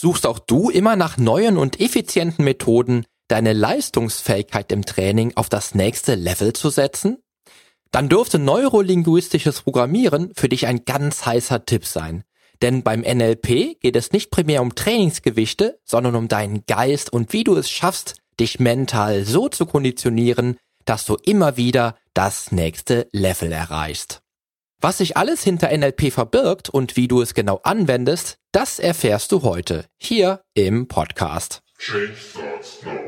Suchst auch du immer nach neuen und effizienten Methoden, deine Leistungsfähigkeit im Training auf das nächste Level zu setzen? Dann dürfte neurolinguistisches Programmieren für dich ein ganz heißer Tipp sein. Denn beim NLP geht es nicht primär um Trainingsgewichte, sondern um deinen Geist und wie du es schaffst, dich mental so zu konditionieren, dass du immer wieder das nächste Level erreichst. Was sich alles hinter NLP verbirgt und wie du es genau anwendest, das erfährst du heute hier im Podcast. Change starts now.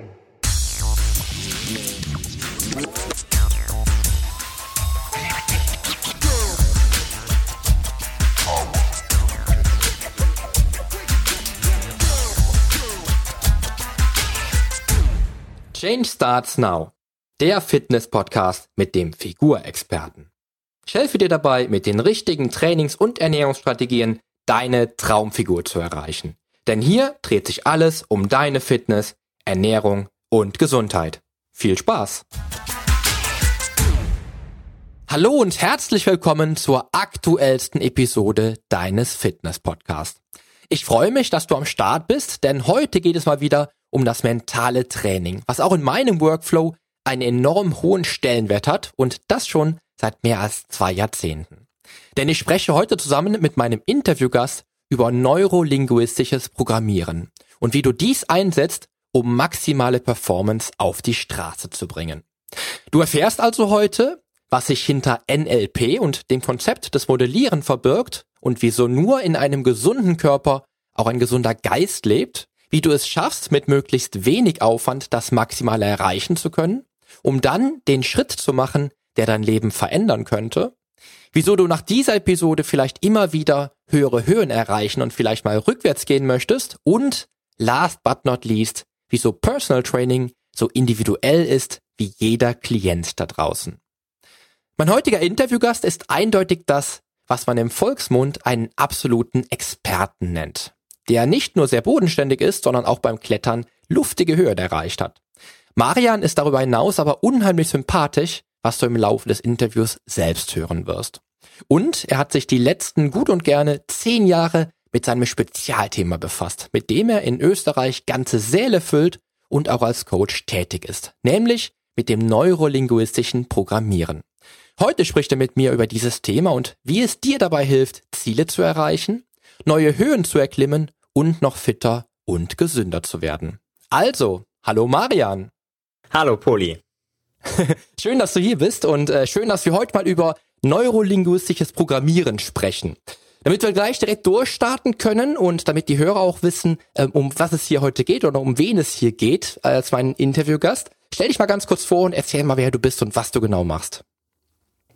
Change Starts Now, der Fitness-Podcast mit dem Figurexperten. Ich helfe dir dabei, mit den richtigen Trainings- und Ernährungsstrategien deine Traumfigur zu erreichen. Denn hier dreht sich alles um deine Fitness, Ernährung und Gesundheit. Viel Spaß! Hallo und herzlich willkommen zur aktuellsten Episode deines Fitness-Podcasts. Ich freue mich, dass du am Start bist, denn heute geht es mal wieder um das mentale Training, was auch in meinem Workflow einen enorm hohen Stellenwert hat und das schon seit mehr als zwei Jahrzehnten. Denn ich spreche heute zusammen mit meinem Interviewgast über neurolinguistisches Programmieren und wie du dies einsetzt, um maximale Performance auf die Straße zu bringen. Du erfährst also heute, was sich hinter NLP und dem Konzept des Modellieren verbirgt und wieso nur in einem gesunden Körper auch ein gesunder Geist lebt wie du es schaffst, mit möglichst wenig Aufwand das Maximale erreichen zu können, um dann den Schritt zu machen, der dein Leben verändern könnte, wieso du nach dieser Episode vielleicht immer wieder höhere Höhen erreichen und vielleicht mal rückwärts gehen möchtest und last but not least, wieso Personal Training so individuell ist wie jeder Klient da draußen. Mein heutiger Interviewgast ist eindeutig das, was man im Volksmund einen absoluten Experten nennt der nicht nur sehr bodenständig ist, sondern auch beim Klettern luftige Höhen erreicht hat. Marian ist darüber hinaus aber unheimlich sympathisch, was du im Laufe des Interviews selbst hören wirst. Und er hat sich die letzten gut und gerne zehn Jahre mit seinem Spezialthema befasst, mit dem er in Österreich ganze Säle füllt und auch als Coach tätig ist, nämlich mit dem neurolinguistischen Programmieren. Heute spricht er mit mir über dieses Thema und wie es dir dabei hilft, Ziele zu erreichen neue Höhen zu erklimmen und noch fitter und gesünder zu werden. Also, hallo Marian. Hallo Poli. schön, dass du hier bist und äh, schön, dass wir heute mal über neurolinguistisches Programmieren sprechen. Damit wir gleich direkt durchstarten können und damit die Hörer auch wissen, ähm, um was es hier heute geht oder um wen es hier geht, als mein Interviewgast, stell dich mal ganz kurz vor und erzähl mal, wer du bist und was du genau machst.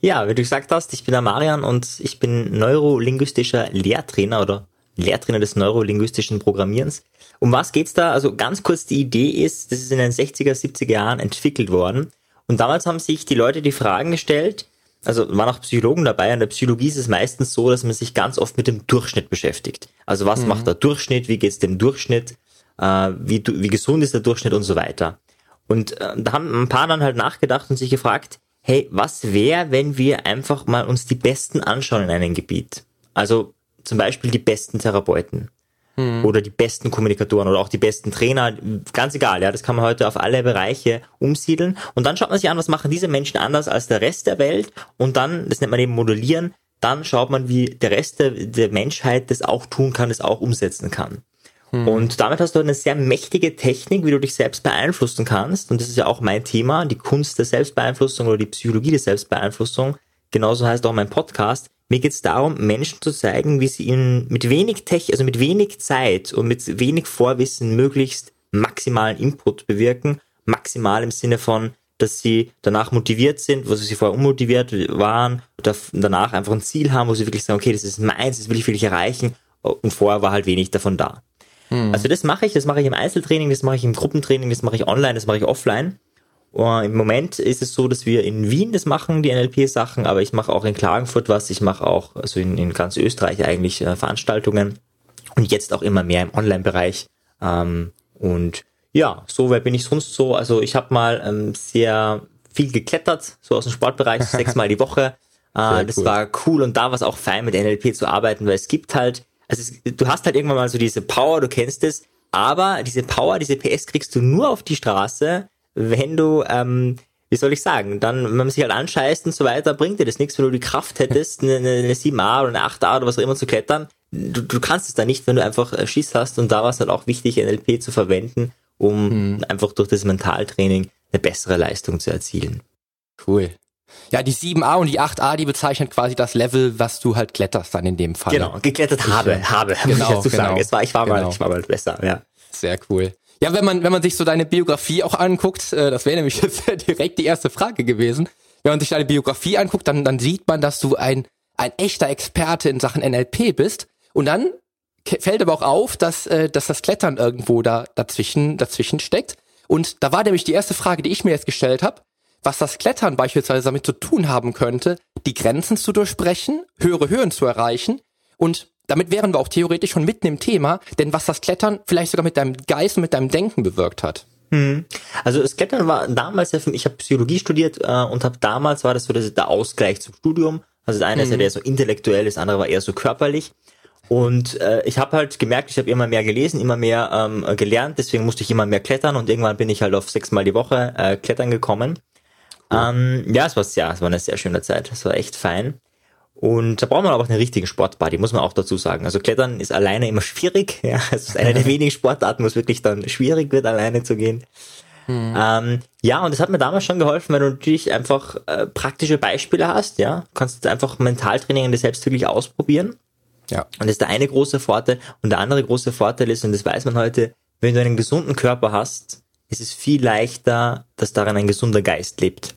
Ja, wie du gesagt hast, ich bin der Marian und ich bin neurolinguistischer Lehrtrainer oder Lehrtrainer des neurolinguistischen Programmierens. Um was geht's da? Also ganz kurz, die Idee ist, das ist in den 60er, 70er Jahren entwickelt worden. Und damals haben sich die Leute die Fragen gestellt, also waren auch Psychologen dabei. In der Psychologie ist es meistens so, dass man sich ganz oft mit dem Durchschnitt beschäftigt. Also was mhm. macht der Durchschnitt? Wie geht's dem Durchschnitt? Äh, wie, wie gesund ist der Durchschnitt und so weiter? Und äh, da haben ein paar dann halt nachgedacht und sich gefragt, hey, was wäre, wenn wir einfach mal uns die Besten anschauen in einem Gebiet? Also zum Beispiel die besten Therapeuten hm. oder die besten Kommunikatoren oder auch die besten Trainer, ganz egal, ja, das kann man heute auf alle Bereiche umsiedeln und dann schaut man sich an, was machen diese Menschen anders als der Rest der Welt und dann, das nennt man eben modellieren, dann schaut man, wie der Rest der, der Menschheit das auch tun kann, das auch umsetzen kann. Hm. Und damit hast du eine sehr mächtige Technik, wie du dich selbst beeinflussen kannst. Und das ist ja auch mein Thema, die Kunst der Selbstbeeinflussung oder die Psychologie der Selbstbeeinflussung. Genauso heißt auch mein Podcast. Mir geht es darum, Menschen zu zeigen, wie sie ihnen mit wenig Tech, also mit wenig Zeit und mit wenig Vorwissen möglichst maximalen Input bewirken. Maximal im Sinne von, dass sie danach motiviert sind, wo sie vorher unmotiviert waren, danach einfach ein Ziel haben, wo sie wirklich sagen, okay, das ist meins, das will ich wirklich erreichen. Und vorher war halt wenig davon da. Hm. Also das mache ich, das mache ich im Einzeltraining, das mache ich im Gruppentraining, das mache ich online, das mache ich offline. Und Im Moment ist es so, dass wir in Wien das machen, die NLP-Sachen, aber ich mache auch in Klagenfurt was, ich mache auch also in, in ganz Österreich eigentlich äh, Veranstaltungen und jetzt auch immer mehr im Online-Bereich. Ähm, und ja, so wer bin ich sonst so. Also ich habe mal ähm, sehr viel geklettert, so aus dem Sportbereich, sechsmal die Woche. Äh, das cool. war cool und da war es auch fein mit NLP zu arbeiten, weil es gibt halt Also es, du hast halt irgendwann mal so diese Power, du kennst es, aber diese Power, diese PS kriegst du nur auf die Straße, wenn du, ähm, wie soll ich sagen, dann, wenn man sich halt anscheißt und so weiter, bringt dir das nichts, wenn du die Kraft hättest, eine, eine 7a oder eine 8a oder was auch immer zu klettern. Du, du kannst es da nicht, wenn du einfach äh, Schiss hast und da war es halt auch wichtig, NLP zu verwenden, um hm. einfach durch das Mentaltraining eine bessere Leistung zu erzielen. Cool. Ja, die 7a und die 8a, die bezeichnen quasi das Level, was du halt kletterst dann in dem Fall. Genau, geklettert habe, habe, genau, muss ich dazu genau, sagen. Es war, ich war genau. mal, ich war mal besser, ja. Sehr cool. Ja, wenn man, wenn man sich so deine Biografie auch anguckt, äh, das wäre nämlich jetzt direkt die erste Frage gewesen. Wenn man sich deine Biografie anguckt, dann, dann sieht man, dass du ein, ein echter Experte in Sachen NLP bist. Und dann fällt aber auch auf, dass, äh, dass das Klettern irgendwo da dazwischen, dazwischen steckt. Und da war nämlich die erste Frage, die ich mir jetzt gestellt habe, was das Klettern beispielsweise damit zu tun haben könnte, die Grenzen zu durchbrechen, höhere Höhen zu erreichen und damit wären wir auch theoretisch schon mitten im Thema, denn was das Klettern vielleicht sogar mit deinem Geist und mit deinem Denken bewirkt hat. Hm. Also das Klettern war damals ja für mich, ich habe Psychologie studiert äh, und habe damals war das so dass der Ausgleich zum Studium. Also das eine mhm. ist ja der so intellektuell, das andere war eher so körperlich. Und äh, ich habe halt gemerkt, ich habe immer mehr gelesen, immer mehr ähm, gelernt, deswegen musste ich immer mehr klettern und irgendwann bin ich halt auf sechsmal die Woche äh, klettern gekommen. Cool. Ähm, ja, es war ja, es war eine sehr schöne Zeit. Es war echt fein. Und da braucht man aber auch einen richtigen Sportbody, muss man auch dazu sagen. Also Klettern ist alleine immer schwierig. Ja, es ist eine der wenigen Sportarten, wo es wirklich dann schwierig wird, alleine zu gehen. Hm. Ähm, ja, und das hat mir damals schon geholfen, weil du natürlich einfach äh, praktische Beispiele hast. Ja, du kannst einfach Mentaltraining in dir selbst wirklich ausprobieren. Ja. Und das ist der eine große Vorteil. Und der andere große Vorteil ist, und das weiß man heute, wenn du einen gesunden Körper hast, ist es viel leichter, dass darin ein gesunder Geist lebt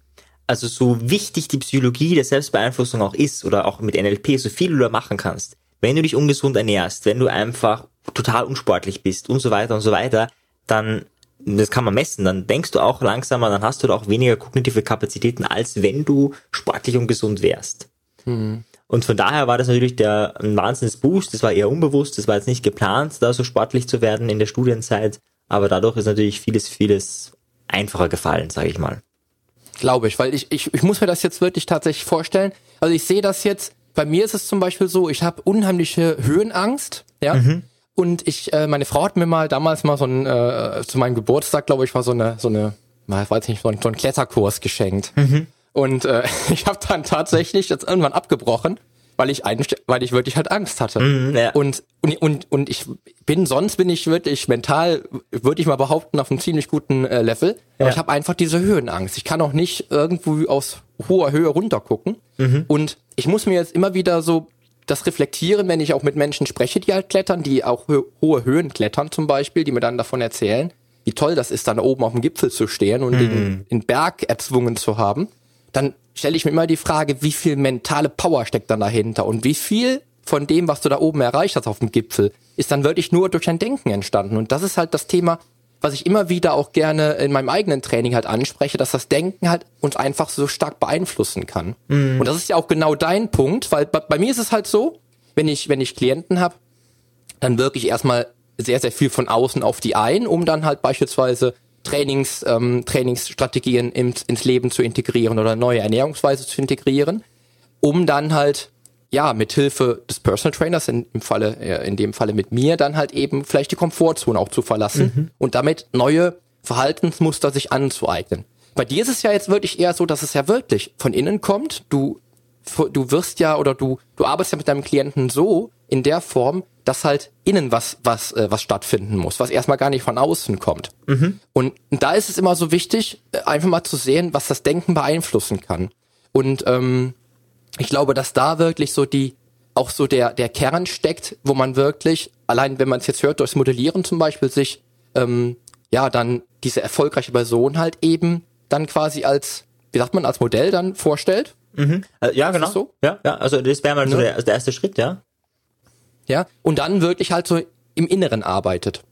also so wichtig die Psychologie der Selbstbeeinflussung auch ist oder auch mit NLP, so viel du da machen kannst, wenn du dich ungesund ernährst, wenn du einfach total unsportlich bist und so weiter und so weiter, dann, das kann man messen, dann denkst du auch langsamer, dann hast du da auch weniger kognitive Kapazitäten, als wenn du sportlich und gesund wärst. Mhm. Und von daher war das natürlich der ein Wahnsinnsboost, das war eher unbewusst, das war jetzt nicht geplant, da so sportlich zu werden in der Studienzeit, aber dadurch ist natürlich vieles, vieles einfacher gefallen, sage ich mal. Glaube ich, weil ich, ich, ich muss mir das jetzt wirklich tatsächlich vorstellen. Also ich sehe das jetzt, bei mir ist es zum Beispiel so, ich habe unheimliche Höhenangst, ja. Mhm. Und ich, äh, meine Frau hat mir mal damals mal so ein, äh, zu meinem Geburtstag, glaube ich, war so eine, so eine, ich weiß nicht, so ein, so ein Kletterkurs geschenkt. Mhm. Und äh, ich habe dann tatsächlich jetzt irgendwann abgebrochen, weil ich ein, weil ich wirklich halt Angst hatte. Mm, ja. Und und und und ich bin sonst bin ich wirklich mental würde ich mal behaupten auf einem ziemlich guten äh, Level. Ja. Aber ich habe einfach diese Höhenangst. Ich kann auch nicht irgendwo aus hoher Höhe runtergucken. Mhm. Und ich muss mir jetzt immer wieder so das reflektieren, wenn ich auch mit Menschen spreche, die halt klettern, die auch hohe Höhen klettern zum Beispiel, die mir dann davon erzählen, wie toll das ist, dann oben auf dem Gipfel zu stehen und mhm. den, den Berg erzwungen zu haben dann stelle ich mir immer die Frage, wie viel mentale Power steckt dann dahinter und wie viel von dem, was du da oben erreicht hast auf dem Gipfel, ist dann wirklich nur durch dein Denken entstanden. Und das ist halt das Thema, was ich immer wieder auch gerne in meinem eigenen Training halt anspreche, dass das Denken halt uns einfach so stark beeinflussen kann. Mhm. Und das ist ja auch genau dein Punkt, weil bei, bei mir ist es halt so, wenn ich, wenn ich Klienten habe, dann wirke ich erstmal sehr, sehr viel von außen auf die ein, um dann halt beispielsweise Trainings, ähm, Trainingsstrategien ins, ins Leben zu integrieren oder neue Ernährungsweise zu integrieren, um dann halt ja mit Hilfe des Personal Trainers in, im Falle äh, in dem Falle mit mir dann halt eben vielleicht die Komfortzone auch zu verlassen mhm. und damit neue Verhaltensmuster sich anzueignen. Bei dir ist es ja jetzt wirklich eher so, dass es ja wirklich von innen kommt. Du du wirst ja oder du du arbeitest ja mit deinem Klienten so in der Form, dass halt innen was was äh, was stattfinden muss, was erstmal gar nicht von außen kommt. Mhm. Und da ist es immer so wichtig, äh, einfach mal zu sehen, was das Denken beeinflussen kann. Und ähm, ich glaube, dass da wirklich so die auch so der der Kern steckt, wo man wirklich allein, wenn man es jetzt hört, durchs Modellieren zum Beispiel sich ähm, ja dann diese erfolgreiche Person halt eben dann quasi als wie sagt man als Modell dann vorstellt. Mhm. Also, ja, genau. So? Ja, ja, also das wäre mal so der, also der erste Schritt, ja ja, und dann wirklich halt so im Inneren arbeitet.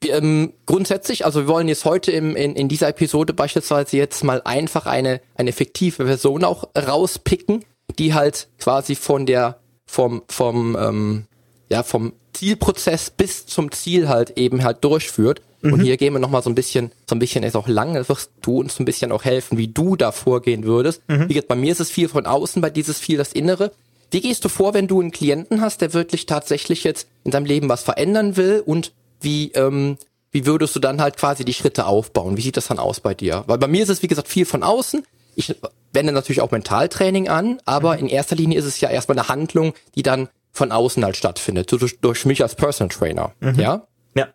Wir, ähm, grundsätzlich, also wir wollen jetzt heute im, in, in dieser Episode beispielsweise jetzt mal einfach eine, eine fiktive Person auch rauspicken, die halt quasi von der, vom, vom, ähm, ja, vom Zielprozess bis zum Ziel halt eben halt durchführt. Mhm. Und hier gehen wir nochmal so ein bisschen, so ein bisschen ist auch lang, wirst du uns ein bisschen auch helfen, wie du da vorgehen würdest. Mhm. Wie gesagt, bei mir ist es viel von außen, bei dieses viel das Innere. Wie gehst du vor, wenn du einen Klienten hast, der wirklich tatsächlich jetzt in seinem Leben was verändern will und wie, ähm, wie würdest du dann halt quasi die Schritte aufbauen? Wie sieht das dann aus bei dir? Weil bei mir ist es, wie gesagt, viel von außen. Ich wende natürlich auch Mentaltraining an, aber mhm. in erster Linie ist es ja erstmal eine Handlung, die dann von außen halt stattfindet, so durch, durch mich als Personal Trainer. Mhm. Ja? Ja.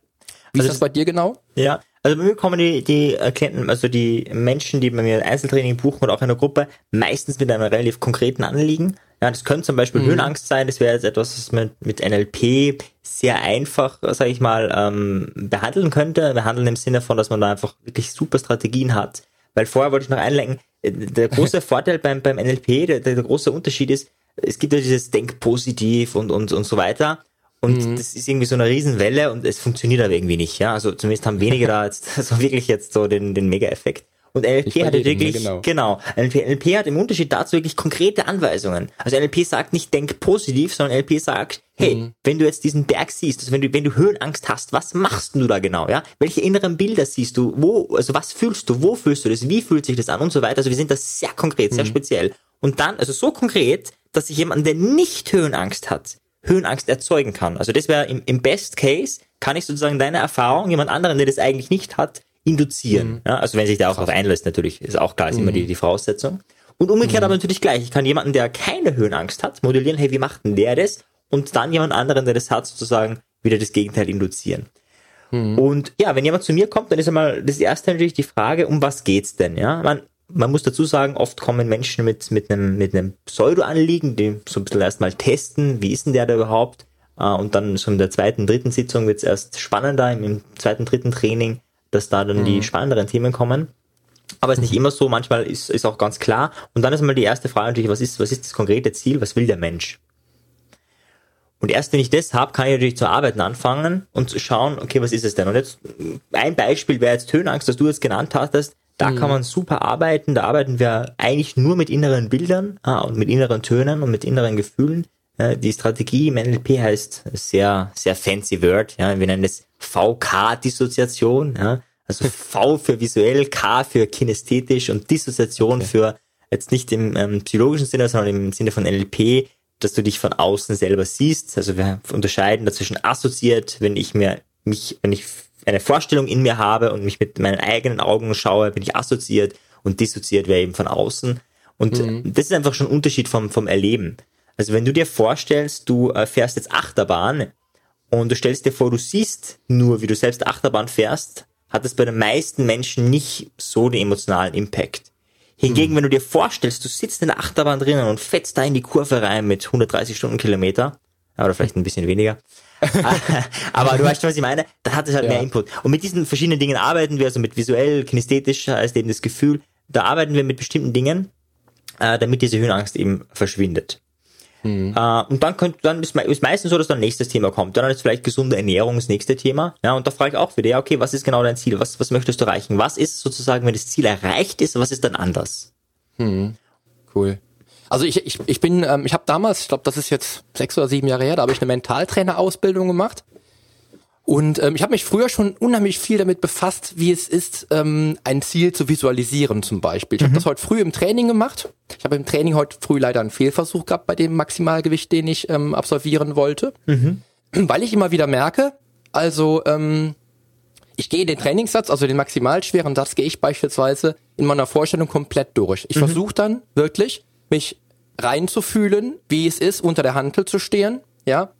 Wie also ist das bei dir genau? Ja, also bei mir kommen die, die Klienten, also die Menschen, die bei mir Einzeltraining buchen oder auch in der Gruppe, meistens mit einem relativ konkreten Anliegen. Ja, das könnte zum Beispiel mhm. Höhenangst sein, das wäre jetzt etwas, was man mit NLP sehr einfach, sage ich mal, ähm, behandeln könnte. Behandeln im Sinne von, dass man da einfach wirklich super Strategien hat. Weil vorher wollte ich noch einlenken, äh, der große Vorteil beim, beim NLP, der, der große Unterschied ist, es gibt ja dieses Denk positiv und, und, und so weiter. Und mhm. das ist irgendwie so eine Riesenwelle und es funktioniert aber irgendwie nicht, ja. Also zumindest haben wenige da jetzt so wirklich jetzt so den, den Mega-Effekt. Und NLP hat jedem, wirklich, genau, genau NLP, NLP hat im Unterschied dazu wirklich konkrete Anweisungen. Also NLP sagt nicht, denk positiv, sondern NLP sagt, hey, mhm. wenn du jetzt diesen Berg siehst, also wenn du, wenn du Höhenangst hast, was machst du da genau, ja? Welche inneren Bilder siehst du? Wo, also was fühlst du? Wo fühlst du das? Wie fühlt sich das an? Und so weiter. Also wir sind da sehr konkret, sehr mhm. speziell. Und dann, also so konkret, dass sich jemand, der nicht Höhenangst hat, Höhenangst erzeugen kann. Also das wäre im, im Best Case, kann ich sozusagen deine Erfahrung jemand anderen, der das eigentlich nicht hat, induzieren. Mhm. Ja, also wenn sich der auch darauf einlässt, natürlich, ist auch klar, ist mhm. immer die, mhm. die Voraussetzung. Und umgekehrt mhm. aber natürlich gleich. Ich kann jemanden, der keine Höhenangst hat, modellieren, hey, wie macht denn der das? Und dann jemand anderen, der das hat, sozusagen wieder das Gegenteil induzieren. Mhm. Und ja, wenn jemand zu mir kommt, dann ist einmal das erste natürlich die Frage, um was geht's denn? Ja, man, man muss dazu sagen, oft kommen Menschen mit, mit einem, mit einem Pseudo-Anliegen, die so ein bisschen erstmal testen, wie ist denn der da überhaupt? Äh, und dann so in der zweiten, dritten Sitzung wird es erst spannender, im zweiten, dritten Training, dass da dann mhm. die spannenderen Themen kommen. Aber es ist nicht mhm. immer so, manchmal ist, ist auch ganz klar. Und dann ist mal die erste Frage natürlich, was ist, was ist das konkrete Ziel, was will der Mensch? Und erst wenn ich das habe, kann ich natürlich zu arbeiten anfangen und zu schauen, okay, was ist es denn? Und jetzt ein Beispiel wäre jetzt Höhenangst, das du jetzt genannt hast. Da mhm. kann man super arbeiten. Da arbeiten wir eigentlich nur mit inneren Bildern ah, und mit inneren Tönen und mit inneren Gefühlen. Die Strategie im NLP heißt sehr, sehr fancy Word. Ja, wir nennen es VK-Dissoziation. Ja, also V für visuell, K für kinästhetisch und Dissoziation okay. für jetzt nicht im ähm, psychologischen Sinne, sondern im Sinne von NLP, dass du dich von außen selber siehst. Also wir unterscheiden dazwischen assoziiert, wenn ich mir mich, wenn ich eine Vorstellung in mir habe und mich mit meinen eigenen Augen schaue, bin ich assoziiert und dissoziiert wäre eben von außen. Und mhm. das ist einfach schon ein Unterschied vom, vom Erleben. Also wenn du dir vorstellst, du äh, fährst jetzt Achterbahn und du stellst dir vor, du siehst nur, wie du selbst Achterbahn fährst, hat das bei den meisten Menschen nicht so den emotionalen Impact. Hingegen, mhm. wenn du dir vorstellst, du sitzt in der Achterbahn drinnen und fetzt da in die Kurve rein mit 130 Stundenkilometer, oder vielleicht ein bisschen weniger, Aber du weißt schon, was ich meine? Da hat es halt ja. mehr Input. Und mit diesen verschiedenen Dingen arbeiten wir, also mit visuell, kinesthetisch heißt eben das Gefühl, da arbeiten wir mit bestimmten Dingen, äh, damit diese Höhenangst eben verschwindet. Mhm. Äh, und dann könnt, dann ist, ist meistens so, dass dann nächstes Thema kommt. Dann ist vielleicht gesunde Ernährung das nächste Thema. Ja, und da frage ich auch wieder, ja, okay, was ist genau dein Ziel? Was, was möchtest du erreichen? Was ist sozusagen, wenn das Ziel erreicht ist, was ist dann anders? Mhm. Cool. Also ich, ich, ich bin, ähm, ich habe damals, ich glaube, das ist jetzt sechs oder sieben Jahre her, da habe ich eine Mentaltrainer-Ausbildung gemacht. Und ähm, ich habe mich früher schon unheimlich viel damit befasst, wie es ist, ähm, ein Ziel zu visualisieren zum Beispiel. Ich mhm. habe das heute früh im Training gemacht. Ich habe im Training heute früh leider einen Fehlversuch gehabt bei dem Maximalgewicht, den ich ähm, absolvieren wollte. Mhm. Weil ich immer wieder merke, also ähm, ich gehe den Trainingssatz, also den maximal schweren Satz, gehe ich beispielsweise in meiner Vorstellung komplett durch. Ich mhm. versuche dann wirklich mich reinzufühlen, wie es ist, unter der Hantel zu stehen, ja,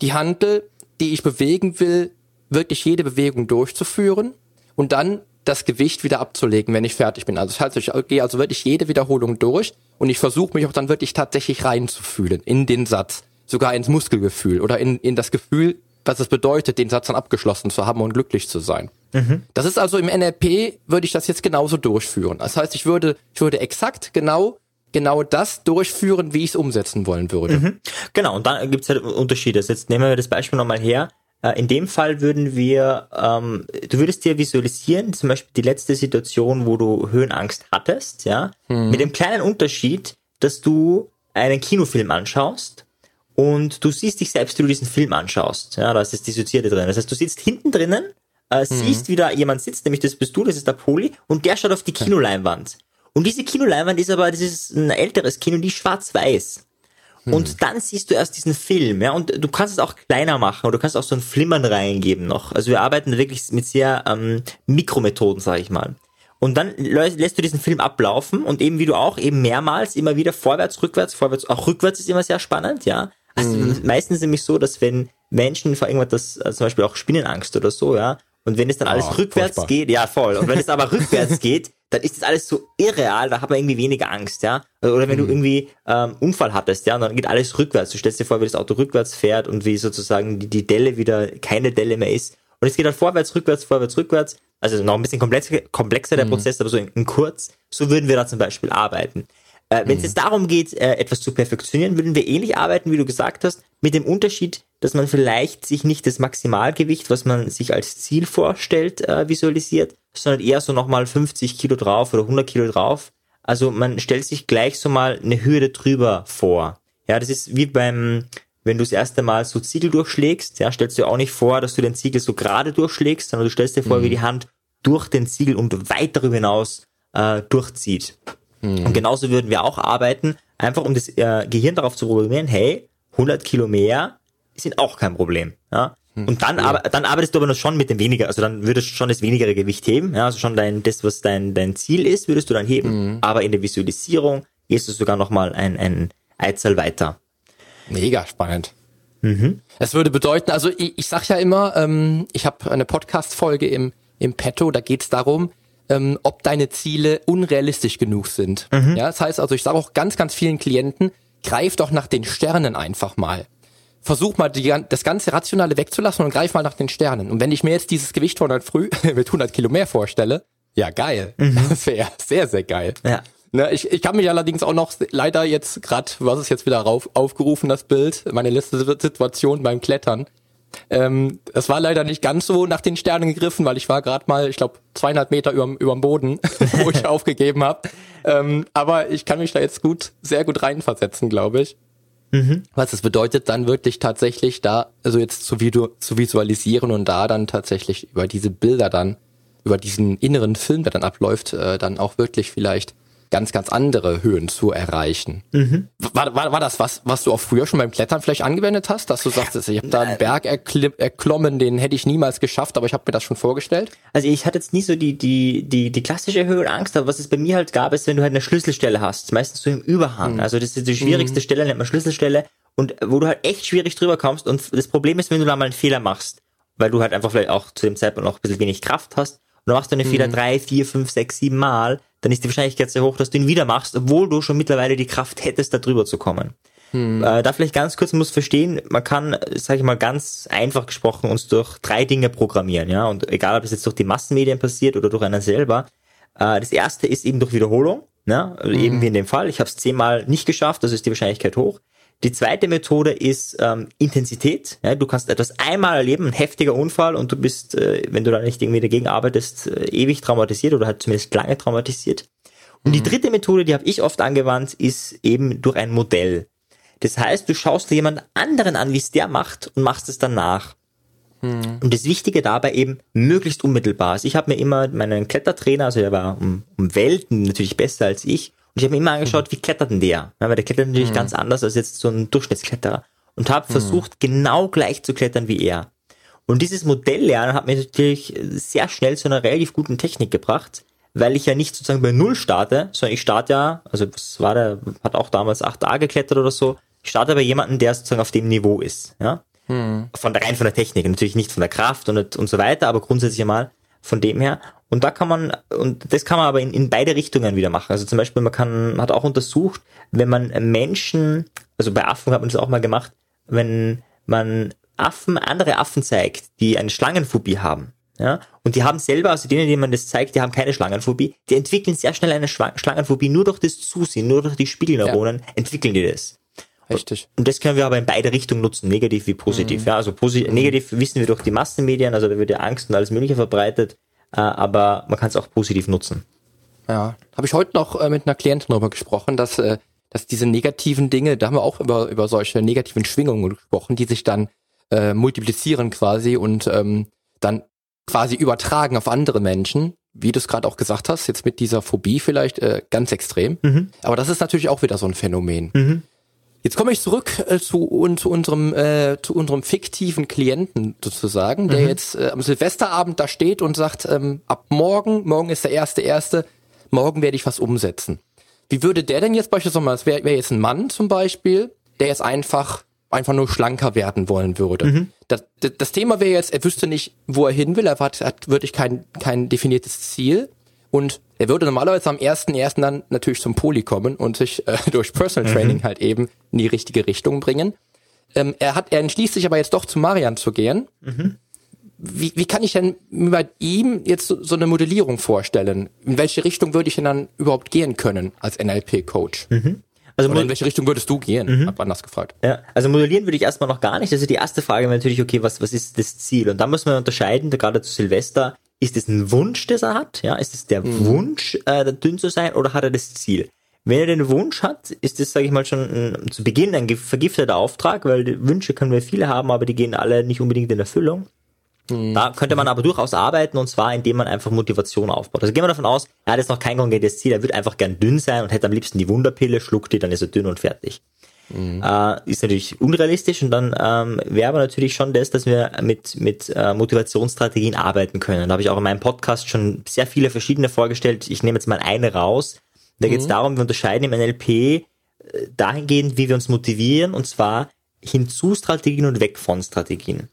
die Hantel, die ich bewegen will, wirklich jede Bewegung durchzuführen und dann das Gewicht wieder abzulegen, wenn ich fertig bin. Also das heißt, ich gehe also wirklich jede Wiederholung durch und ich versuche mich auch dann wirklich tatsächlich reinzufühlen in den Satz, sogar ins Muskelgefühl oder in, in das Gefühl, was es bedeutet, den Satz dann abgeschlossen zu haben und glücklich zu sein. Mhm. Das ist also im NLP, würde ich das jetzt genauso durchführen. Das heißt, ich würde, ich würde exakt genau genau das durchführen, wie ich es umsetzen wollen würde. Mhm. Genau, und dann gibt es halt Unterschiede. Also jetzt nehmen wir das Beispiel nochmal her. Äh, in dem Fall würden wir, ähm, du würdest dir visualisieren, zum Beispiel die letzte Situation, wo du Höhenangst hattest, ja, mhm. mit dem kleinen Unterschied, dass du einen Kinofilm anschaust und du siehst dich selbst, wie du diesen Film anschaust. Ja, da ist das Dissozierte drin. Das heißt, du sitzt hinten drinnen, äh, mhm. siehst, wie da jemand sitzt, nämlich das bist du, das ist der Poli, und der schaut auf die Kinoleinwand. Und diese Kinoleinwand ist aber, das ist ein älteres Kino, die schwarz-weiß. Und dann siehst du erst diesen Film, ja, und du kannst es auch kleiner machen oder du kannst auch so ein Flimmern reingeben noch. Also wir arbeiten wirklich mit sehr ähm, Mikromethoden, sage ich mal. Und dann lässt du diesen Film ablaufen und eben wie du auch, eben mehrmals, immer wieder vorwärts, rückwärts, vorwärts, auch rückwärts ist immer sehr spannend, ja. Also mhm. meistens nämlich so, dass wenn Menschen vor irgendwas, das, also zum Beispiel auch Spinnenangst oder so, ja, und wenn es dann alles oh, rückwärts furchtbar. geht, ja voll, und wenn es aber rückwärts geht, dann ist das alles so irreal, da hat man irgendwie weniger Angst, ja. Oder wenn mhm. du irgendwie ähm, Unfall hattest, ja, und dann geht alles rückwärts. Du stellst dir vor, wie das Auto rückwärts fährt und wie sozusagen die, die Delle wieder keine Delle mehr ist. Und es geht dann vorwärts, rückwärts, vorwärts, rückwärts. Also noch ein bisschen komplexer, komplexer der mhm. Prozess, aber so in, in, kurz. So würden wir da zum Beispiel arbeiten. Äh, Wenn es mhm. jetzt darum geht, äh, etwas zu perfektionieren, würden wir ähnlich arbeiten, wie du gesagt hast, mit dem Unterschied, dass man vielleicht sich nicht das Maximalgewicht, was man sich als Ziel vorstellt, äh, visualisiert, sondern eher so nochmal 50 Kilo drauf oder 100 Kilo drauf. Also man stellt sich gleich so mal eine Hürde drüber vor. Ja, das ist wie beim, wenn du das erste Mal so Ziegel durchschlägst, ja, stellst du dir auch nicht vor, dass du den Ziegel so gerade durchschlägst, sondern du stellst dir vor, mhm. wie die Hand durch den Ziegel und weit darüber hinaus äh, durchzieht. Mhm. Und genauso würden wir auch arbeiten, einfach um das äh, Gehirn darauf zu programmieren, hey, 100 Kilo mehr sind auch kein Problem. Ja? Hm, und dann, ja. aber, dann arbeitest du aber noch schon mit dem weniger, also dann würdest du schon das wenigere Gewicht heben, ja, also schon dein, das, was dein, dein Ziel ist, würdest du dann heben, mhm. aber in der Visualisierung gehst du sogar nochmal ein, ein Eizahl weiter. Mega spannend. Mhm. Es würde bedeuten, also ich, ich sag ja immer, ähm, ich habe eine Podcast-Folge im, im Petto, da geht's darum, ähm, ob deine Ziele unrealistisch genug sind. Mhm. Ja, das heißt also, ich sage auch ganz, ganz vielen Klienten, greif doch nach den Sternen einfach mal. Versuch mal die, das ganze Rationale wegzulassen und greif mal nach den Sternen. Und wenn ich mir jetzt dieses Gewicht von heute früh mit 100 Kilo mehr vorstelle, ja geil. Mhm. Das wäre sehr, sehr geil. Ja. Ne, ich, ich kann mich allerdings auch noch leider jetzt gerade, was ist jetzt wieder rauf, aufgerufen, das Bild, meine letzte Situation beim Klettern. Ähm, es war leider nicht ganz so nach den Sternen gegriffen, weil ich war gerade mal, ich glaube, zweieinhalb Meter überm, überm Boden, wo ich aufgegeben habe. Ähm, aber ich kann mich da jetzt gut, sehr gut reinversetzen, glaube ich. Mhm. Was es bedeutet, dann wirklich tatsächlich da, also jetzt zu, Video, zu visualisieren und da dann tatsächlich über diese Bilder dann, über diesen inneren Film, der dann abläuft, äh, dann auch wirklich vielleicht ganz, ganz andere Höhen zu erreichen. Mhm. War, war, war das was, was du auch früher schon beim Klettern vielleicht angewendet hast, dass du sagst, ich habe da einen Berg erklommen, den hätte ich niemals geschafft, aber ich habe mir das schon vorgestellt? Also ich hatte jetzt nie so die, die, die, die klassische Höhenangst, aber was es bei mir halt gab, ist, wenn du halt eine Schlüsselstelle hast, meistens so im Überhang. Mhm. Also das ist die schwierigste mhm. Stelle, nennt man Schlüsselstelle und wo du halt echt schwierig drüber kommst und das Problem ist, wenn du da mal einen Fehler machst, weil du halt einfach vielleicht auch zu dem Zeitpunkt noch ein bisschen wenig Kraft hast und dann machst du einen Fehler mhm. drei, vier, fünf, sechs, sieben Mal, dann ist die Wahrscheinlichkeit sehr hoch, dass du ihn wieder machst, obwohl du schon mittlerweile die Kraft hättest, da drüber zu kommen. Hm. Äh, da vielleicht ganz kurz, man muss verstehen, man kann, sage ich mal, ganz einfach gesprochen uns durch drei Dinge programmieren, ja, und egal, ob das jetzt durch die Massenmedien passiert oder durch einen selber. Äh, das erste ist eben durch Wiederholung, ne? Also hm. eben wie in dem Fall. Ich habe es zehnmal nicht geschafft, das ist die Wahrscheinlichkeit hoch. Die zweite Methode ist ähm, Intensität. Ja, du kannst etwas einmal erleben, ein heftiger Unfall und du bist, äh, wenn du da nicht irgendwie dagegen arbeitest, äh, ewig traumatisiert oder halt zumindest lange traumatisiert. Und mhm. die dritte Methode, die habe ich oft angewandt, ist eben durch ein Modell. Das heißt, du schaust dir jemand anderen an, wie es der macht und machst es dann nach. Mhm. Und das Wichtige dabei eben möglichst unmittelbar. Also ich habe mir immer meinen Klettertrainer, also der war um, um Welten natürlich besser als ich, und ich habe mir immer angeschaut, wie klettert denn der? Ja, weil der klettert natürlich mhm. ganz anders als jetzt so ein Durchschnittskletterer. Und habe mhm. versucht, genau gleich zu klettern wie er. Und dieses Modelllernen hat mir natürlich sehr schnell zu einer relativ guten Technik gebracht, weil ich ja nicht sozusagen bei Null starte, sondern ich starte ja, also was war der, hat auch damals 8a geklettert oder so, ich starte bei jemandem, der sozusagen auf dem Niveau ist, ja. Hm. Von der, rein von der Technik, natürlich nicht von der Kraft und, und so weiter, aber grundsätzlich einmal von dem her. Und da kann man, und das kann man aber in, in beide Richtungen wieder machen. Also zum Beispiel, man kann, hat auch untersucht, wenn man Menschen, also bei Affen hat man das auch mal gemacht, wenn man Affen, andere Affen zeigt, die eine Schlangenphobie haben, ja, und die haben selber, also denen, denen man das zeigt, die haben keine Schlangenphobie, die entwickeln sehr schnell eine Schlangenphobie, nur durch das Zusehen, nur durch die Spiegelneuronen ja. entwickeln die das. Richtig. Und das können wir aber in beide Richtungen nutzen, negativ wie positiv. Mhm. Ja, also posi mhm. negativ wissen wir durch die Massenmedien, also da wird ja Angst und alles Mögliche verbreitet aber man kann es auch positiv nutzen. Ja, habe ich heute noch äh, mit einer Klientin darüber gesprochen, dass, äh, dass diese negativen Dinge, da haben wir auch über, über solche negativen Schwingungen gesprochen, die sich dann äh, multiplizieren quasi und ähm, dann quasi übertragen auf andere Menschen, wie du es gerade auch gesagt hast, jetzt mit dieser Phobie vielleicht äh, ganz extrem. Mhm. Aber das ist natürlich auch wieder so ein Phänomen. Mhm. Jetzt komme ich zurück äh, zu, un, zu unserem äh, zu unserem fiktiven Klienten sozusagen, der Mhm. jetzt äh, am Silvesterabend da steht und sagt, ähm, ab morgen, morgen ist der erste erste, morgen werde ich was umsetzen. Wie würde der denn jetzt beispielsweise, das wäre wär jetzt ein Mann zum Beispiel, der jetzt einfach einfach nur schlanker werden wollen würde. Mhm. Das, das, das Thema wäre jetzt, er wüsste nicht, wo er hin will, er hat, hat wirklich kein, kein definiertes Ziel. Und er würde normalerweise am ersten ersten dann natürlich zum Poli kommen und sich äh, durch Personal Training halt eben in die richtige Richtung bringen. Ähm, er hat, er entschließt sich aber jetzt doch zu Marian zu gehen. Wie, wie kann ich denn mir bei ihm jetzt so, so eine Modellierung vorstellen? In welche Richtung würde ich denn dann überhaupt gehen können als NLP-Coach? Also Oder in welche Richtung würdest du gehen? Hab anders gefragt. Ja, also modellieren würde ich erstmal noch gar nicht. Also die erste Frage wäre natürlich, okay, was, was ist das Ziel? Und da muss man unterscheiden, gerade zu Silvester, ist es ein Wunsch, das er hat? Ja, ist es der Wunsch, äh, dünn zu sein oder hat er das Ziel? Wenn er den Wunsch hat, ist das, sage ich mal, schon ein, zu Beginn ein vergifteter Auftrag, weil die Wünsche können wir viele haben, aber die gehen alle nicht unbedingt in Erfüllung. Da könnte man aber durchaus arbeiten und zwar, indem man einfach Motivation aufbaut. Also gehen wir davon aus, er hat jetzt noch kein konkretes Ziel, er wird einfach gern dünn sein und hätte am liebsten die Wunderpille, schluckt die, dann ist er dünn und fertig. Äh, ist natürlich unrealistisch und dann ähm, wäre aber natürlich schon das, dass wir mit, mit äh, Motivationsstrategien arbeiten können. Da habe ich auch in meinem Podcast schon sehr viele verschiedene vorgestellt. Ich nehme jetzt mal eine raus. Da geht es darum, wir unterscheiden im NLP äh, dahingehend, wie wir uns motivieren und zwar hin zu Strategien und weg von Strategien.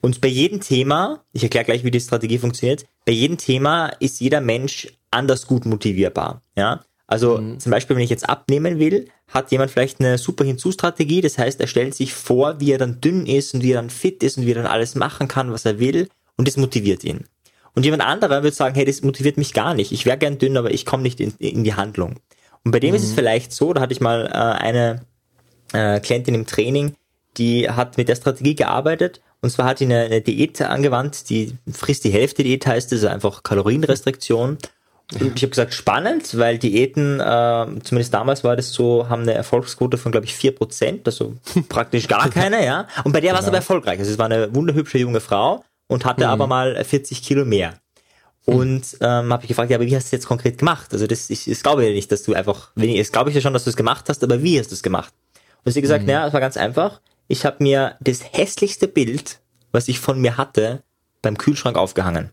Und bei jedem Thema, ich erkläre gleich, wie die Strategie funktioniert, bei jedem Thema ist jeder Mensch anders gut motivierbar. Ja, also zum Beispiel, wenn ich jetzt abnehmen will, hat jemand vielleicht eine super Hinzu-Strategie. Das heißt, er stellt sich vor, wie er dann dünn ist und wie er dann fit ist und wie er dann alles machen kann, was er will. Und das motiviert ihn. Und jemand anderer wird sagen, hey, das motiviert mich gar nicht. Ich wäre gern dünn, aber ich komme nicht in, in die Handlung. Und bei dem ist es vielleicht so, da hatte ich mal äh, eine äh, Klientin im Training, die hat mit der Strategie gearbeitet und zwar hat die eine, eine Diät angewandt, die frisst die Hälfte Diät heißt es, also einfach Kalorienrestriktion. Und ich habe gesagt, spannend, weil Diäten, äh, zumindest damals war das so, haben eine Erfolgsquote von, glaube ich, 4%, also praktisch gar keine, ja. Und bei der war es aber erfolgreich. Also es war eine wunderhübsche junge Frau und hatte aber mal 40 Kilo mehr. Und ähm, habe ich gefragt, ja, aber wie hast du das jetzt konkret gemacht? Also das, ich, das glaube ich nicht, dass du einfach, wenn ich, das glaube ich ja schon, dass du es gemacht hast, aber wie hast du es gemacht? Und sie hat gesagt, naja, es war ganz einfach. Ich habe mir das hässlichste Bild, was ich von mir hatte, beim Kühlschrank aufgehangen.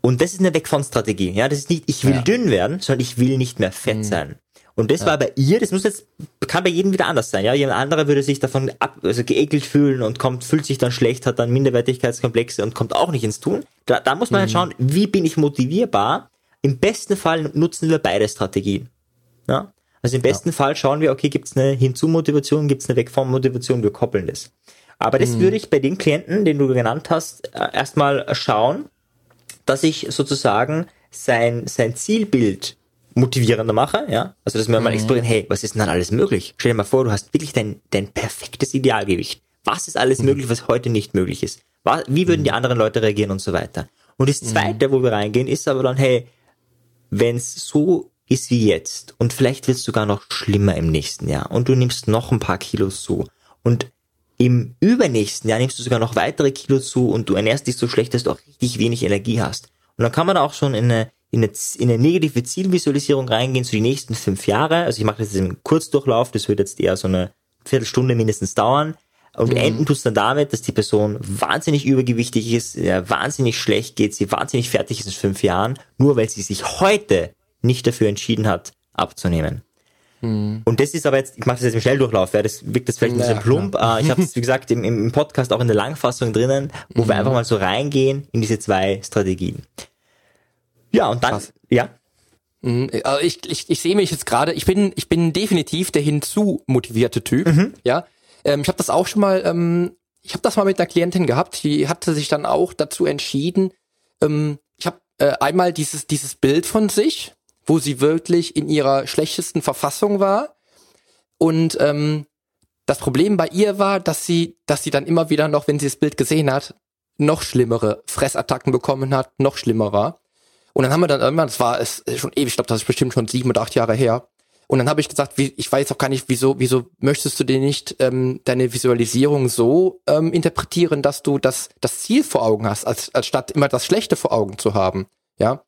Und das ist eine Weg von Strategie. Ja, das ist nicht, ich will Ja. dünn werden, sondern ich will nicht mehr fett sein. Und das war bei ihr, das muss jetzt, kann bei jedem wieder anders sein. Ja, jemand anderer würde sich davon ab, also geekelt fühlen und kommt, fühlt sich dann schlecht, hat dann Minderwertigkeitskomplexe und kommt auch nicht ins Tun. Da, da muss man halt schauen, wie bin ich motivierbar? Im besten Fall nutzen wir beide Strategien. Ja? Also im besten Fall schauen wir, okay, gibt es eine Hinzu-Motivation, gibt es eine Weg-von-Motivation, wir koppeln das. Aber das würde ich bei den Klienten, den du genannt hast, äh, erstmal schauen, dass ich sozusagen sein, sein Zielbild motivierender mache, ja. Also, dass wir mal explorieren, hey, was ist denn dann alles möglich? Stell dir mal vor, du hast wirklich dein, dein perfektes Idealgewicht. Was ist alles möglich, was heute nicht möglich ist? Wie würden die anderen Leute reagieren und so weiter? Und das zweite, wo wir reingehen, ist aber dann, hey, wenn es so ist wie jetzt und vielleicht wird es sogar noch schlimmer im nächsten Jahr und du nimmst noch ein paar Kilos zu und im übernächsten Jahr nimmst du sogar noch weitere Kilos zu und du ernährst dich so schlecht, dass du auch richtig wenig Energie hast. Und dann kann man auch schon in eine, in eine, in eine negative Zielvisualisierung reingehen zu die nächsten fünf Jahre. Also ich mache das im Kurzdurchlauf, das wird jetzt eher so eine Viertelstunde mindestens dauern. Und enden tut's dann damit, dass die Person wahnsinnig übergewichtig ist, wahnsinnig schlecht geht, sie wahnsinnig fertig ist in fünf Jahren, nur weil sie sich heute nicht dafür entschieden hat, abzunehmen. Und das ist aber jetzt, ich mache das jetzt im Schnelldurchlauf, ja, das wirkt das vielleicht ein bisschen plump. Äh, ich habe es, wie gesagt, im, im Podcast auch in der Langfassung drinnen, wo wir einfach mal so reingehen in diese zwei Strategien. Ja, und dann, Krass. ja, Mhm, Also ich, ich, ich sehe mich jetzt gerade, ich bin, ich bin definitiv der hinzu motivierte Typ. Ja, ähm, ich habe das auch schon mal, ähm, ich habe das mal mit einer Klientin gehabt, die hatte sich dann auch dazu entschieden. Ähm, ich habe äh, einmal dieses dieses Bild von sich, wo sie wirklich in ihrer schlechtesten Verfassung war und ähm, das Problem bei ihr war, dass sie, dass sie dann immer wieder noch, wenn sie das Bild gesehen hat, noch schlimmere Fressattacken bekommen hat, noch schlimmer war. Und dann haben wir dann irgendwann, das war es schon ewig, ich glaube, das ist bestimmt schon sieben oder acht Jahre her. Und dann habe ich gesagt, wie, ich weiß auch gar nicht, wieso, wieso möchtest du dir nicht ähm, deine Visualisierung so ähm, interpretieren, dass du das, das Ziel vor Augen hast, als, als statt immer das Schlechte vor Augen zu haben. Ja.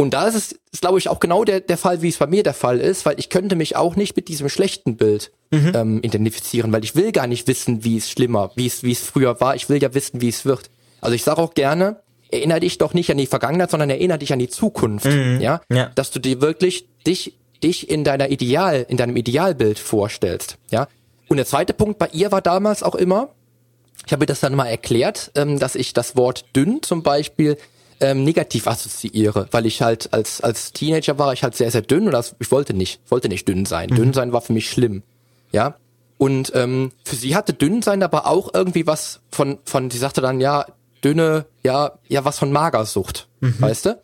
Und da ist es, ist, glaube ich, auch genau der, der Fall, wie es bei mir der Fall ist, weil ich könnte mich auch nicht mit diesem schlechten Bild mhm. ähm, identifizieren, weil ich will gar nicht wissen, wie es schlimmer, wie es, wie es früher war. Ich will ja wissen, wie es wird. Also ich sage auch gerne, erinnere dich doch nicht an die Vergangenheit, sondern erinnere dich an die Zukunft. Mhm. Ja? ja, dass du dir wirklich dich dich in deiner Ideal, in deinem Idealbild vorstellst. Ja. Und der zweite Punkt bei ihr war damals auch immer, ich habe das dann mal erklärt, ähm, dass ich das Wort dünn zum Beispiel ähm, negativ assoziiere, weil ich halt als als Teenager war ich halt sehr sehr dünn und das, ich wollte nicht wollte nicht dünn sein. Mhm. Dünn sein war für mich schlimm, ja. Und ähm, für sie hatte dünn sein aber auch irgendwie was von von sie sagte dann ja dünne ja ja was von Magersucht, mhm. weißt du?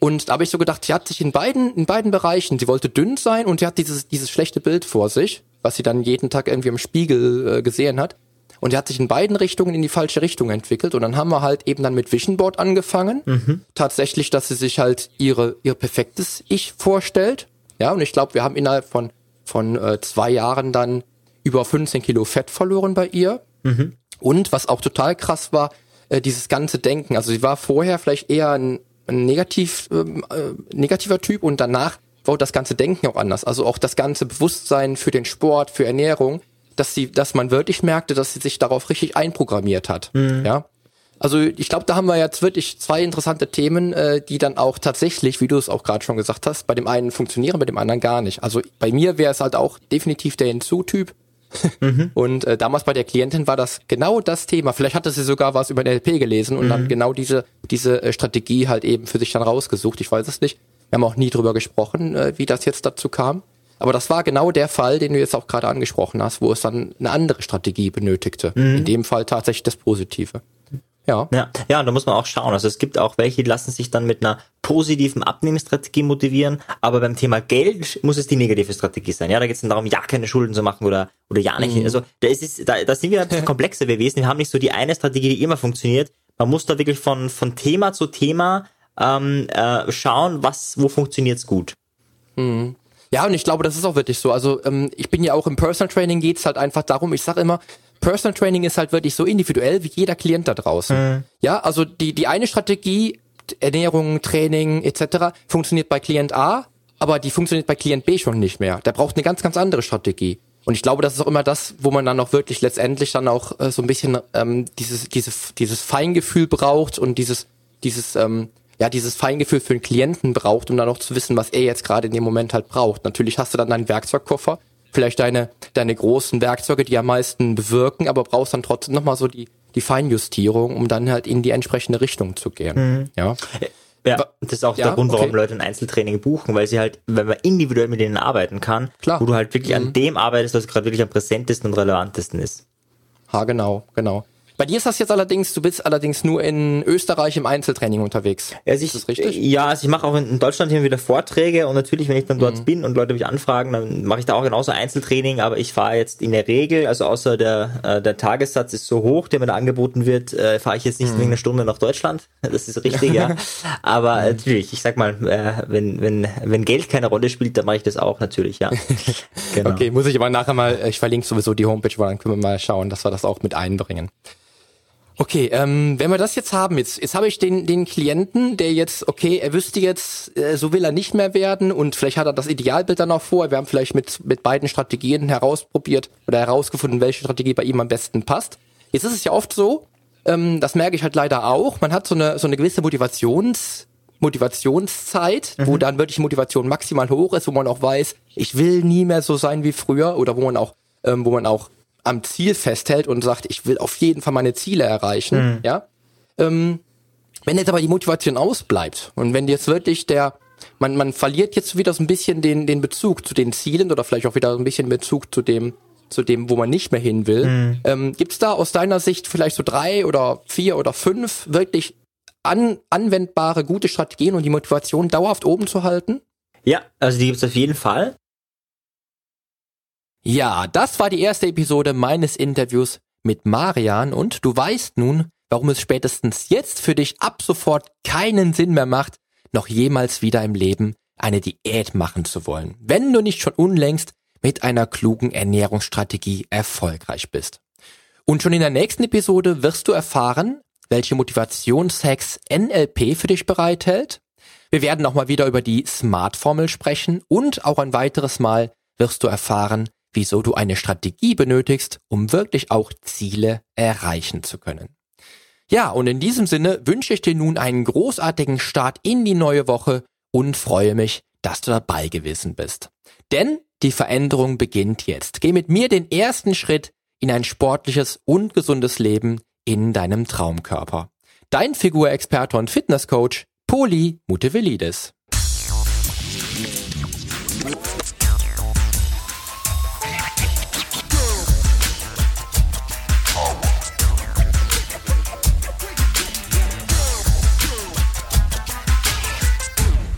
Und da habe ich so gedacht, sie hat sich in beiden in beiden Bereichen, sie wollte dünn sein und sie hat dieses dieses schlechte Bild vor sich, was sie dann jeden Tag irgendwie im Spiegel äh, gesehen hat. Und er hat sich in beiden Richtungen in die falsche Richtung entwickelt. Und dann haben wir halt eben dann mit Vision Board angefangen. Mhm. Tatsächlich, dass sie sich halt ihre, ihr perfektes Ich vorstellt. Ja, und ich glaube, wir haben innerhalb von, von äh, zwei Jahren dann über 15 Kilo Fett verloren bei ihr. Mhm. Und was auch total krass war, äh, dieses ganze Denken. Also sie war vorher vielleicht eher ein, ein negativ, ähm, äh, negativer Typ und danach war das ganze Denken auch anders. Also auch das ganze Bewusstsein für den Sport, für Ernährung dass sie, dass man wirklich merkte, dass sie sich darauf richtig einprogrammiert hat. Mhm. Ja. Also ich glaube, da haben wir jetzt wirklich zwei interessante Themen, äh, die dann auch tatsächlich, wie du es auch gerade schon gesagt hast, bei dem einen funktionieren, bei dem anderen gar nicht. Also bei mir wäre es halt auch definitiv der Hinzu-Typ. mhm. Und äh, damals bei der Klientin war das genau das Thema. Vielleicht hatte sie sogar was über den LP gelesen und mhm. dann genau diese diese äh, Strategie halt eben für sich dann rausgesucht. Ich weiß es nicht. Wir haben auch nie drüber gesprochen, äh, wie das jetzt dazu kam. Aber das war genau der Fall, den du jetzt auch gerade angesprochen hast, wo es dann eine andere Strategie benötigte. Mhm. In dem Fall tatsächlich das Positive. Ja. ja. Ja, und da muss man auch schauen. Also es gibt auch welche, die lassen sich dann mit einer positiven Abnehmensstrategie motivieren, aber beim Thema Geld muss es die negative Strategie sein. Ja, da geht es dann darum, ja keine Schulden zu machen oder oder ja nicht. Mhm. Also da ist es, da, da sind wir ein bisschen komplexer gewesen. Wir haben nicht so die eine Strategie, die immer funktioniert. Man muss da wirklich von von Thema zu Thema ähm, äh, schauen, was wo funktioniert's gut. Mhm. Ja, und ich glaube, das ist auch wirklich so. Also ähm, ich bin ja auch im Personal Training, geht's halt einfach darum, ich sage immer, Personal Training ist halt wirklich so individuell wie jeder Klient da draußen. Mhm. Ja, also die, die eine Strategie, Ernährung, Training etc. funktioniert bei Klient A, aber die funktioniert bei Klient B schon nicht mehr. Der braucht eine ganz, ganz andere Strategie. Und ich glaube, das ist auch immer das, wo man dann auch wirklich letztendlich dann auch äh, so ein bisschen ähm, dieses, dieses, dieses Feingefühl braucht und dieses, dieses ähm, ja, dieses Feingefühl für den Klienten braucht, um dann auch zu wissen, was er jetzt gerade in dem Moment halt braucht. Natürlich hast du dann deinen Werkzeugkoffer, vielleicht deine, deine großen Werkzeuge, die am meisten bewirken, aber brauchst dann trotzdem nochmal so die, die Feinjustierung, um dann halt in die entsprechende Richtung zu gehen. Mhm. Ja. Ja, das ist auch ja, der Grund, warum okay. Leute ein Einzeltraining buchen, weil sie halt, wenn man individuell mit denen arbeiten kann, Klar. wo du halt wirklich mhm. an dem arbeitest, was gerade wirklich am präsentesten und relevantesten ist. Ha, genau, genau. Bei dir ist das jetzt allerdings, du bist allerdings nur in Österreich im Einzeltraining unterwegs. Also ich, ist das richtig? Ja, also ich mache auch in Deutschland hier wieder Vorträge und natürlich, wenn ich dann dort mhm. bin und Leute mich anfragen, dann mache ich da auch genauso Einzeltraining, aber ich fahre jetzt in der Regel, also außer der, äh, der Tagessatz ist so hoch, der mir da angeboten wird, äh, fahre ich jetzt nicht mhm. wegen einer Stunde nach Deutschland. Das ist richtig, ja. Aber mhm. natürlich, ich sag mal, äh, wenn, wenn, wenn Geld keine Rolle spielt, dann mache ich das auch natürlich, ja. genau. Okay, muss ich aber nachher mal, ich verlinke sowieso die Homepage, weil dann können wir mal schauen, dass wir das auch mit einbringen. Okay, ähm, wenn wir das jetzt haben, jetzt, jetzt habe ich den, den Klienten, der jetzt, okay, er wüsste jetzt, äh, so will er nicht mehr werden und vielleicht hat er das Idealbild dann auch vor. Wir haben vielleicht mit, mit beiden Strategien herausprobiert oder herausgefunden, welche Strategie bei ihm am besten passt. Jetzt ist es ja oft so, ähm, das merke ich halt leider auch, man hat so eine, so eine gewisse Motivations, Motivationszeit, mhm. wo dann wirklich Motivation maximal hoch ist, wo man auch weiß, ich will nie mehr so sein wie früher oder wo man auch, ähm, wo man auch am Ziel festhält und sagt, ich will auf jeden Fall meine Ziele erreichen, mhm. ja. Ähm, wenn jetzt aber die Motivation ausbleibt und wenn jetzt wirklich der, man, man verliert jetzt wieder so ein bisschen den, den Bezug zu den Zielen oder vielleicht auch wieder so ein bisschen Bezug zu dem, zu dem, wo man nicht mehr hin will. Mhm. Ähm, Gibt es da aus deiner Sicht vielleicht so drei oder vier oder fünf wirklich an, anwendbare, gute Strategien, um die Motivation dauerhaft oben zu halten? Ja, also die gibt es auf jeden Fall. Ja, das war die erste Episode meines Interviews mit Marian und du weißt nun, warum es spätestens jetzt für dich ab sofort keinen Sinn mehr macht, noch jemals wieder im Leben eine Diät machen zu wollen, wenn du nicht schon unlängst mit einer klugen Ernährungsstrategie erfolgreich bist. Und schon in der nächsten Episode wirst du erfahren, welche Motivationshacks NLP für dich bereithält, Wir werden auch mal wieder über die Smart-Formel sprechen und auch ein weiteres Mal wirst du erfahren, wieso du eine Strategie benötigst, um wirklich auch Ziele erreichen zu können. Ja, und in diesem Sinne wünsche ich dir nun einen großartigen Start in die neue Woche und freue mich, dass du dabei gewesen bist. Denn die Veränderung beginnt jetzt. Geh mit mir den ersten Schritt in ein sportliches und gesundes Leben in deinem Traumkörper. Dein Figurexperte und Fitnesscoach, Poli Mutevelidis.